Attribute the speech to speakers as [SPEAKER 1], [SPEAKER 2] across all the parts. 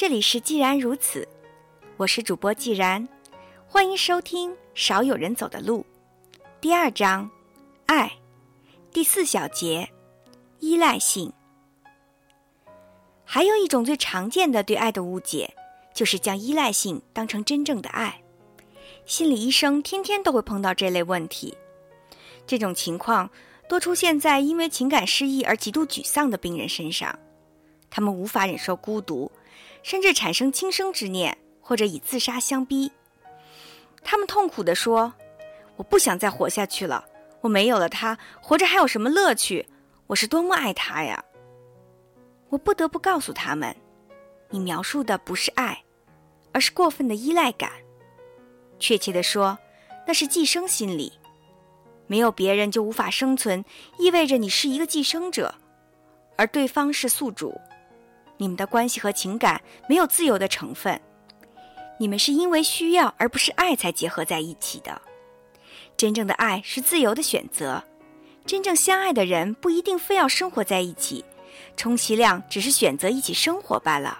[SPEAKER 1] 这里是既然如此，我是主播既然，欢迎收听《少有人走的路》第二章，爱第四小节，依赖性。还有一种最常见的对爱的误解，就是将依赖性当成真正的爱。心理医生天天都会碰到这类问题。这种情况多出现在因为情感失意而极度沮丧的病人身上，他们无法忍受孤独，甚至产生轻生之念，或者以自杀相逼。他们痛苦地说：“我不想再活下去了，我没有了他，活着还有什么乐趣？我是多么爱他呀！”我不得不告诉他们：“你描述的不是爱，而是过分的依赖感。确切地说，那是寄生心理。没有别人就无法生存，意味着你是一个寄生者，而对方是宿主。你们的关系和情感没有自由的成分，你们是因为需要而不是爱才结合在一起的。真正的爱是自由的选择，真正相爱的人不一定非要生活在一起。”充其量只是选择一起生活罢了。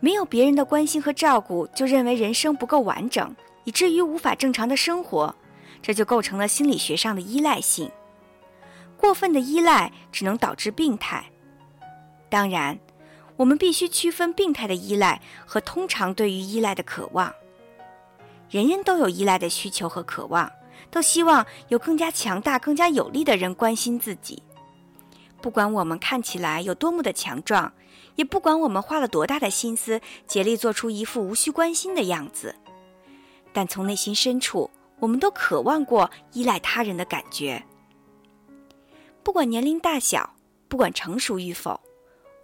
[SPEAKER 1] 没有别人的关心和照顾，就认为人生不够完整，以至于无法正常的生活，这就构成了心理学上的依赖性。过分的依赖只能导致病态。当然，我们必须区分病态的依赖和通常对于依赖的渴望。人人都有依赖的需求和渴望，都希望有更加强大、更加有力的人关心自己。不管我们看起来有多么的强壮，也不管我们花了多大的心思，竭力做出一副无需关心的样子，但从内心深处，我们都渴望过依赖他人的感觉。不管年龄大小，不管成熟与否，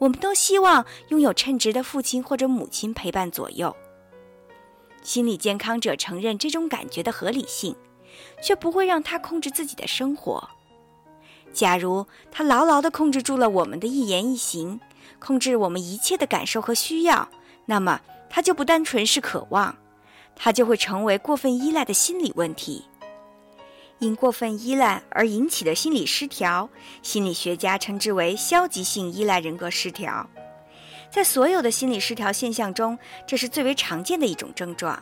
[SPEAKER 1] 我们都希望拥有称职的父亲或者母亲陪伴左右。心理健康者承认这种感觉的合理性，却不会让他控制自己的生活。假如他牢牢地控制住了我们的一言一行，控制我们一切的感受和需要，那么他就不单纯是渴望，他就会成为过分依赖的心理问题。因过分依赖而引起的心理失调，心理学家称之为消极性依赖人格失调。在所有的心理失调现象中，这是最为常见的一种症状。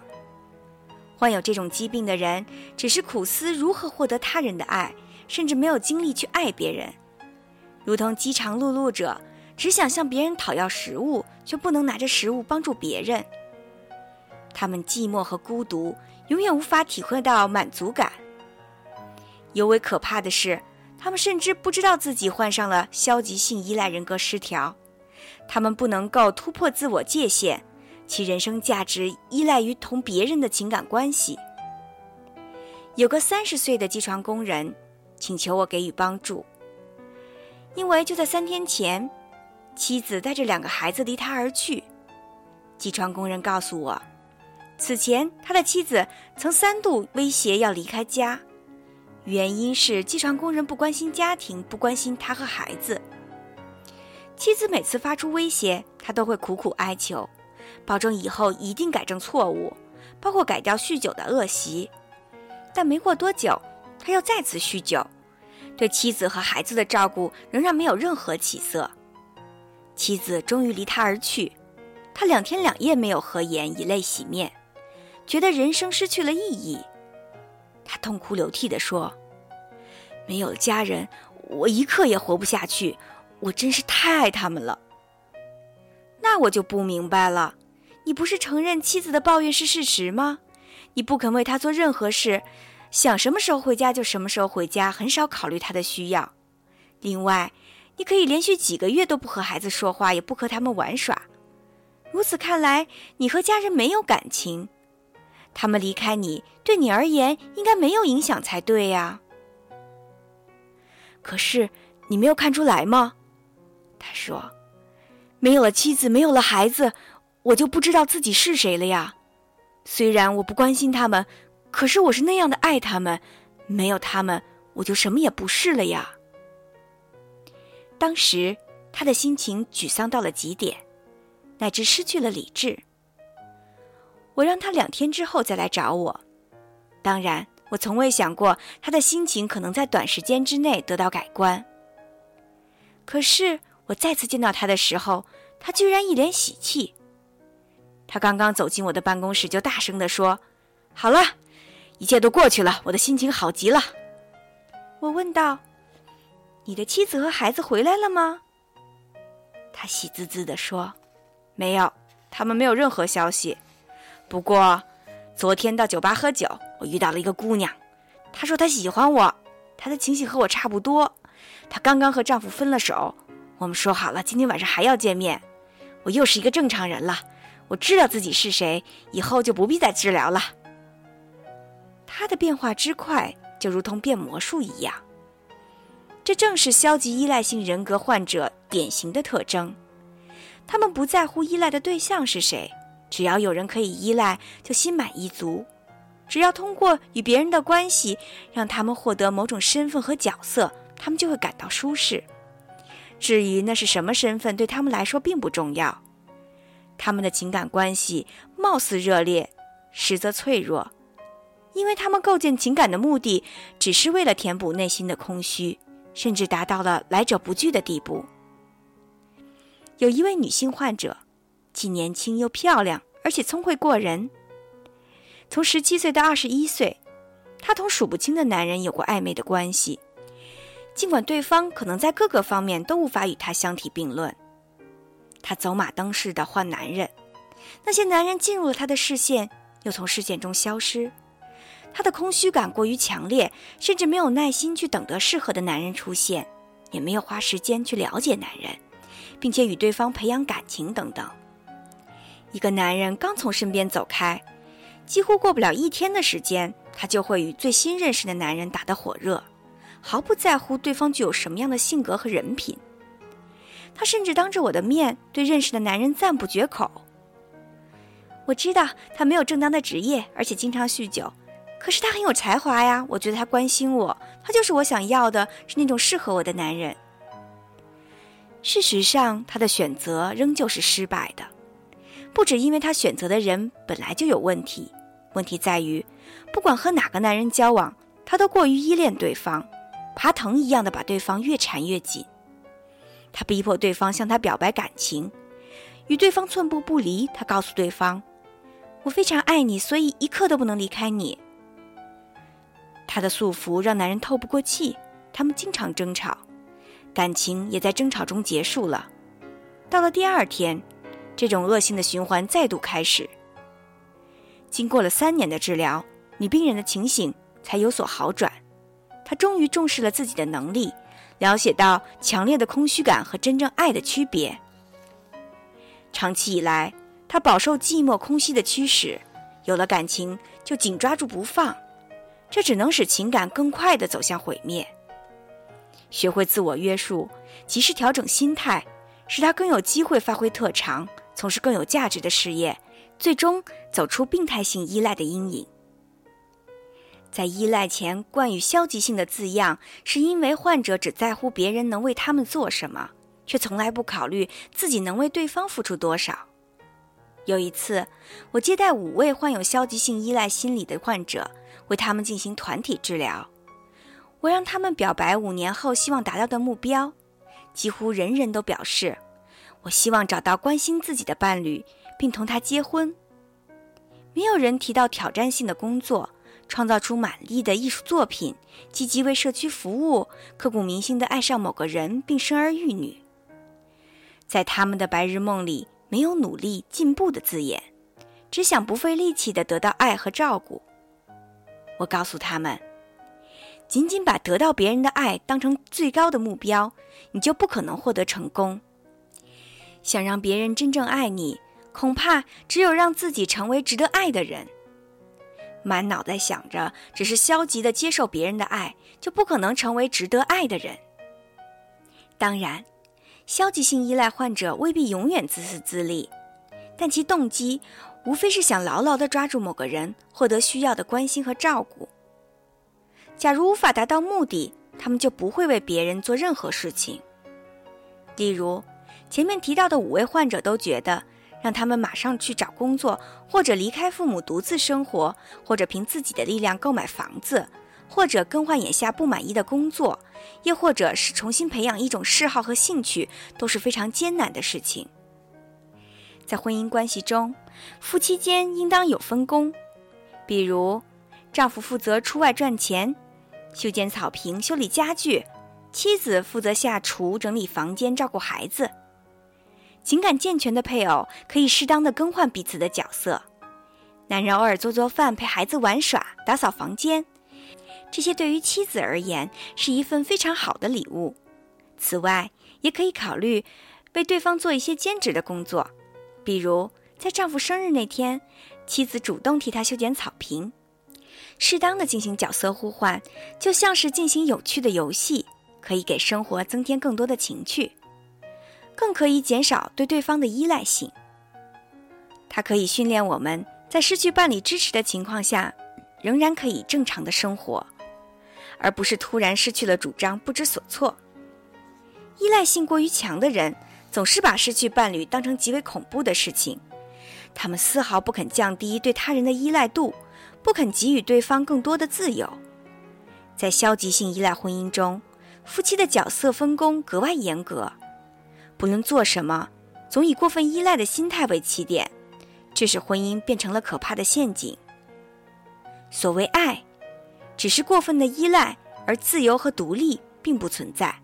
[SPEAKER 1] 患有这种疾病的人，只是苦思如何获得他人的爱。甚至没有精力去爱别人，如同饥肠辘辘者，只想向别人讨要食物，却不能拿着食物帮助别人。他们寂寞和孤独，永远无法体会到满足感。尤为可怕的是，他们甚至不知道自己患上了消极性依赖人格失调。他们不能够突破自我界限，其人生价值依赖于同别人的情感关系。有个三十岁的机床工人。请求我给予帮助，因为就在三天前，妻子带着两个孩子离他而去。机床工人告诉我，此前他的妻子曾三度威胁要离开家，原因是机床工人不关心家庭，不关心他和孩子。妻子每次发出威胁，他都会苦苦哀求，保证以后一定改正错误，包括改掉酗酒的恶习。但没过多久。他又再次酗酒，对妻子和孩子的照顾仍然没有任何起色。妻子终于离他而去，他两天两夜没有合眼，以泪洗面，觉得人生失去了意义。他痛哭流涕地说：“没有家人，我一刻也活不下去。我真是太爱他们了。”那我就不明白了，你不是承认妻子的抱怨是事实吗？你不肯为他做任何事。想什么时候回家就什么时候回家，很少考虑他的需要。另外，你可以连续几个月都不和孩子说话，也不和他们玩耍。如此看来，你和家人没有感情。他们离开你，对你而言应该没有影响才对呀。可是你没有看出来吗？他说：“没有了妻子，没有了孩子，我就不知道自己是谁了呀。虽然我不关心他们。”可是我是那样的爱他们，没有他们，我就什么也不是了呀。当时他的心情沮丧到了极点，乃至失去了理智。我让他两天之后再来找我，当然，我从未想过他的心情可能在短时间之内得到改观。可是我再次见到他的时候，他居然一脸喜气。他刚刚走进我的办公室，就大声地说：“好了，一切都过去了，我的心情好极了。”我问道：“你的妻子和孩子回来了吗？”他喜滋滋地说：“没有，他们没有任何消息。不过，昨天到酒吧喝酒，我遇到了一个姑娘，她说她喜欢我，她的情形和我差不多。她刚刚和丈夫分了手，我们说好了今天晚上还要见面。我又是一个正常人了，我知道自己是谁，以后就不必再治疗了。”他的变化之快。就如同变魔术一样，这正是消极依赖性人格患者典型的特征。他们不在乎依赖的对象是谁，只要有人可以依赖，就心满意足。只要通过与别人的关系，让他们获得某种身份和角色，他们就会感到舒适。至于那是什么身份，对他们来说并不重要。他们的情感关系貌似热烈，实则脆弱。因为他们构建情感的目的，只是为了填补内心的空虚，甚至达到了来者不拒的地步。有一位女性患者，既年轻又漂亮，而且聪慧过人。从十七岁到二十一岁，她同数不清的男人有过暧昧的关系，尽管对方可能在各个方面都无法与她相提并论。她走马灯似的换男人，那些男人进入了她的视线，又从视线中消失。她的空虚感过于强烈，甚至没有耐心去等得适合的男人出现，也没有花时间去了解男人，并且与对方培养感情等等。一个男人刚从身边走开，几乎过不了一天的时间，他就会与最新认识的男人打得火热，毫不在乎对方具有什么样的性格和人品。他甚至当着我的面对认识的男人赞不绝口。我知道他没有正当的职业，而且经常酗酒。可是他很有才华呀，我觉得他关心我，他就是我想要的，是那种适合我的男人。事实上，他的选择仍旧是失败的，不止因为他选择的人本来就有问题，问题在于，不管和哪个男人交往，他都过于依恋对方，爬藤一样的把对方越缠越紧。他逼迫对方向他表白感情，与对方寸步不离。他告诉对方：“我非常爱你，所以一刻都不能离开你。”他的束缚让男人透不过气，他们经常争吵，感情也在争吵中结束了。到了第二天，这种恶性的循环再度开始。经过了三年的治疗，女病人的情形才有所好转。她终于重视了自己的能力，了解到强烈的空虚感和真正爱的区别。长期以来，她饱受寂寞空虚的驱使，有了感情就紧抓住不放。这只能使情感更快地走向毁灭。学会自我约束，及时调整心态，使她更有机会发挥特长，从事更有价值的事业，最终走出病态性依赖的阴影。在依赖前冠以消极性的字样，是因为患者只在乎别人能为他们做什么，却从来不考虑自己能为对方付出多少。有一次，我接待五位患有消极性依赖心理的患者。为他们进行团体治疗，我让他们表白五年后希望达到的目标，几乎人人都表示：“我希望找到关心自己的伴侣，并同他结婚。”没有人提到挑战性的工作，创造出满意的艺术作品，积极为社区服务，刻骨铭心地爱上某个人并生儿育女。在他们的白日梦里，没有努力进步的字眼，只想不费力气地得到爱和照顾。我告诉他们，仅仅把得到别人的爱当成最高的目标，你就不可能获得成功。想让别人真正爱你，恐怕只有让自己成为值得爱的人。满脑袋想着只是消极的接受别人的爱，就不可能成为值得爱的人。当然，消极性依赖患者未必永远自私自利，但其动机。无非是想牢牢地抓住某个人，获得需要的关心和照顾。假如无法达到目的，他们就不会为别人做任何事情。例如，前面提到的五位患者都觉得，让他们马上去找工作，或者离开父母独自生活，或者凭自己的力量购买房子，或者更换眼下不满意的工作，又或者是重新培养一种嗜好和兴趣，都是非常艰难的事情。在婚姻关系中，夫妻间应当有分工，比如，丈夫负责出外赚钱，修剪草坪、修理家具；妻子负责下厨、整理房间、照顾孩子。情感健全的配偶可以适当的更换彼此的角色，男人偶尔做做饭、陪孩子玩耍、打扫房间，这些对于妻子而言是一份非常好的礼物。此外，也可以考虑为对方做一些兼职的工作。比如，在丈夫生日那天，妻子主动替他修剪草坪，适当的进行角色互换，就像是进行有趣的游戏，可以给生活增添更多的情趣，更可以减少对对方的依赖性。它可以训练我们在失去伴侣支持的情况下，仍然可以正常的生活，而不是突然失去了主张，不知所措。依赖性过于强的人。总是把失去伴侣当成极为恐怖的事情，他们丝毫不肯降低对他人的依赖度，不肯给予对方更多的自由。在消极性依赖婚姻中，夫妻的角色分工格外严格，不论做什么，总以过分依赖的心态为起点，这使婚姻变成了可怕的陷阱。所谓爱，只是过分的依赖，而自由和独立并不存在。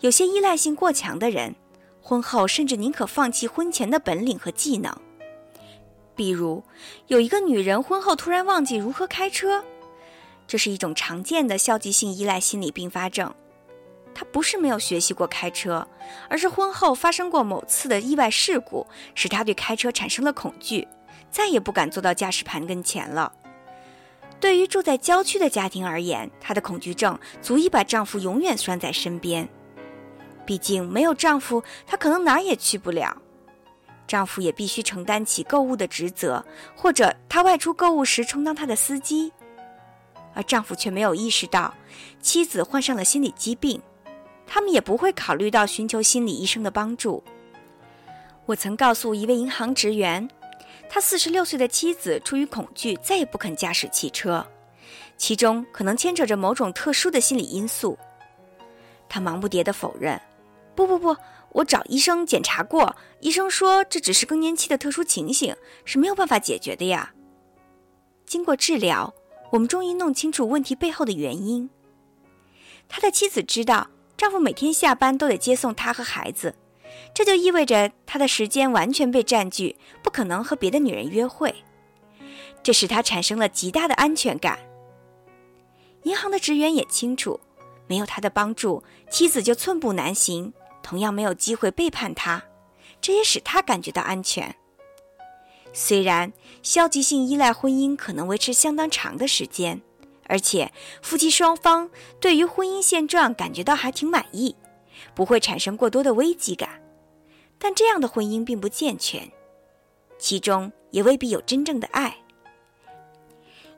[SPEAKER 1] 有些依赖性过强的人，婚后甚至宁可放弃婚前的本领和技能。比如，有一个女人婚后突然忘记如何开车，这是一种常见的消极性依赖心理并发症。她不是没有学习过开车，而是婚后发生过某次的意外事故，使她对开车产生了恐惧，再也不敢坐到驾驶盘跟前了。对于住在郊区的家庭而言，她的恐惧症足以把丈夫永远拴在身边。毕竟没有丈夫，她可能哪儿也去不了。丈夫也必须承担起购物的职责，或者他外出购物时充当他的司机。而丈夫却没有意识到妻子患上了心理疾病，他们也不会考虑到寻求心理医生的帮助。我曾告诉一位银行职员，他四十六岁的妻子出于恐惧再也不肯驾驶汽车，其中可能牵扯着某种特殊的心理因素。他忙不迭地否认。不不不，我找医生检查过，医生说这只是更年期的特殊情形，是没有办法解决的呀。经过治疗，我们终于弄清楚问题背后的原因。他的妻子知道丈夫每天下班都得接送她和孩子，这就意味着他的时间完全被占据，不可能和别的女人约会，这使他产生了极大的安全感。银行的职员也清楚，没有他的帮助，妻子就寸步难行。同样没有机会背叛他，这也使他感觉到安全。虽然消极性依赖婚姻可能维持相当长的时间，而且夫妻双方对于婚姻现状感觉到还挺满意，不会产生过多的危机感，但这样的婚姻并不健全，其中也未必有真正的爱。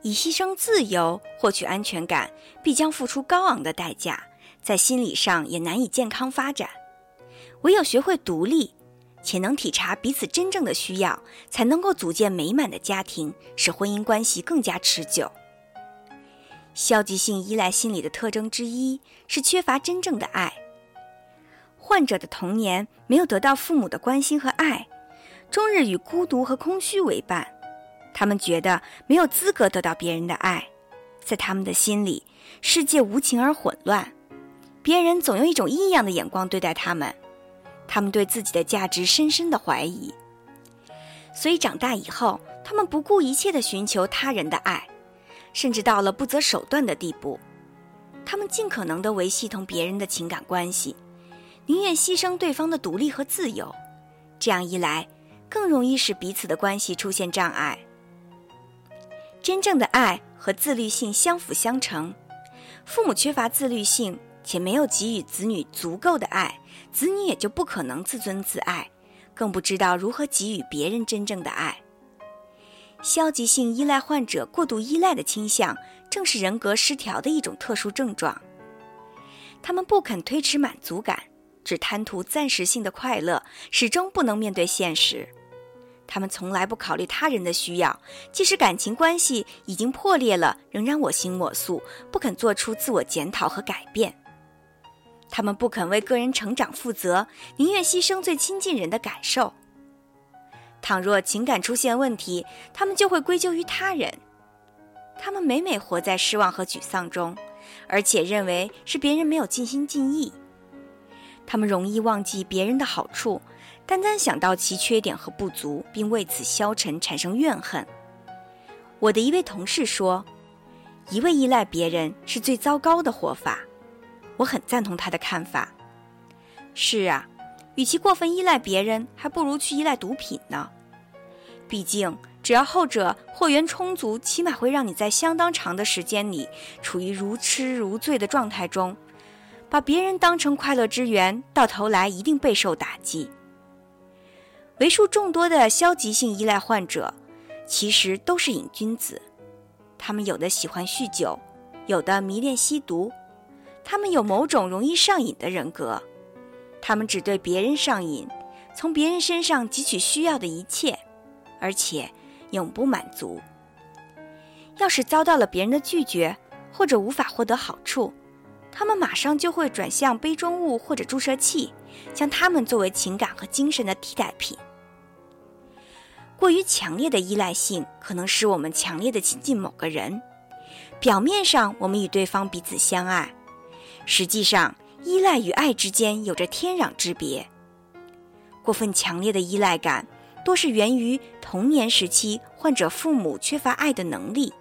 [SPEAKER 1] 以牺牲自由获取安全感，必将付出高昂的代价，在心理上也难以健康发展。唯有学会独立，且能体察彼此真正的需要，才能够组建美满的家庭，使婚姻关系更加持久。消极性依赖心理的特征之一是缺乏真正的爱。患者的童年没有得到父母的关心和爱，终日与孤独和空虚为伴，他们觉得没有资格得到别人的爱，在他们的心里，世界无情而混乱，别人总用一种异样的眼光对待他们。他们对自己的价值深深的怀疑，所以长大以后，他们不顾一切的寻求他人的爱，甚至到了不择手段的地步。他们尽可能的维系同别人的情感关系，宁愿牺牲对方的独立和自由。这样一来，更容易使彼此的关系出现障碍。真正的爱和自律性相辅相成，父母缺乏自律性。且没有给予子女足够的爱，子女也就不可能自尊自爱，更不知道如何给予别人真正的爱。消极性依赖患者过度依赖的倾向，正是人格失调的一种特殊症状。他们不肯推迟满足感，只贪图暂时性的快乐，始终不能面对现实。他们从来不考虑他人的需要，即使感情关系已经破裂了，仍然我行我素，不肯做出自我检讨和改变。他们不肯为个人成长负责，宁愿牺牲最亲近人的感受。倘若情感出现问题，他们就会归咎于他人。他们每每活在失望和沮丧中，而且认为是别人没有尽心尽意。他们容易忘记别人的好处，单单想到其缺点和不足，并为此消沉，产生怨恨。我的一位同事说：“一味依赖别人是最糟糕的活法。”我很赞同他的看法。是啊，与其过分依赖别人，还不如去依赖毒品呢。毕竟。只要后者货源充足，起码会让你在相当长的时间里处于如痴如醉的状态中。把别人当成快乐之源，到头来一定备受打击。为数众多的消极性依赖患者，其实都是瘾君子。他们有的喜欢酗酒，有的迷恋吸毒，他们有某种容易上瘾的人格。他们只对别人上瘾，从别人身上汲取需要的一切，而且。永不满足。要是遭到了别人的拒绝，或者无法获得好处，他们马上就会转向杯中物或者注射器，将它们作为情感和精神的替代品。过于强烈的依赖性可能使我们强烈的亲近某个人，表面上我们与对方彼此相爱，实际上依赖与爱之间有着天壤之别。过分强烈的依赖感。多是源于童年时期患者父母缺乏爱的能力，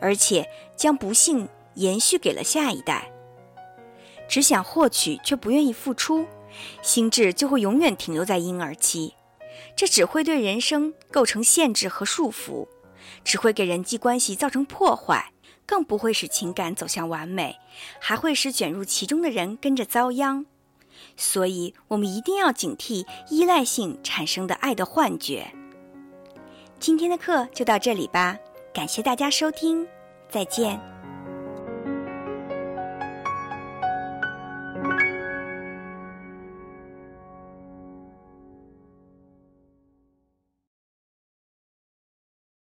[SPEAKER 1] 而且将不幸延续给了下一代。只想获取却不愿意付出，心智就会永远停留在婴儿期。这只会对人生构成限制和束缚，只会给人际关系造成破坏，更不会使情感走向完美，还会使卷入其中的人跟着遭殃。所以，我们一定要警惕依赖性产生的爱的幻觉。今天的课就到这里吧，感谢大家收听，再见。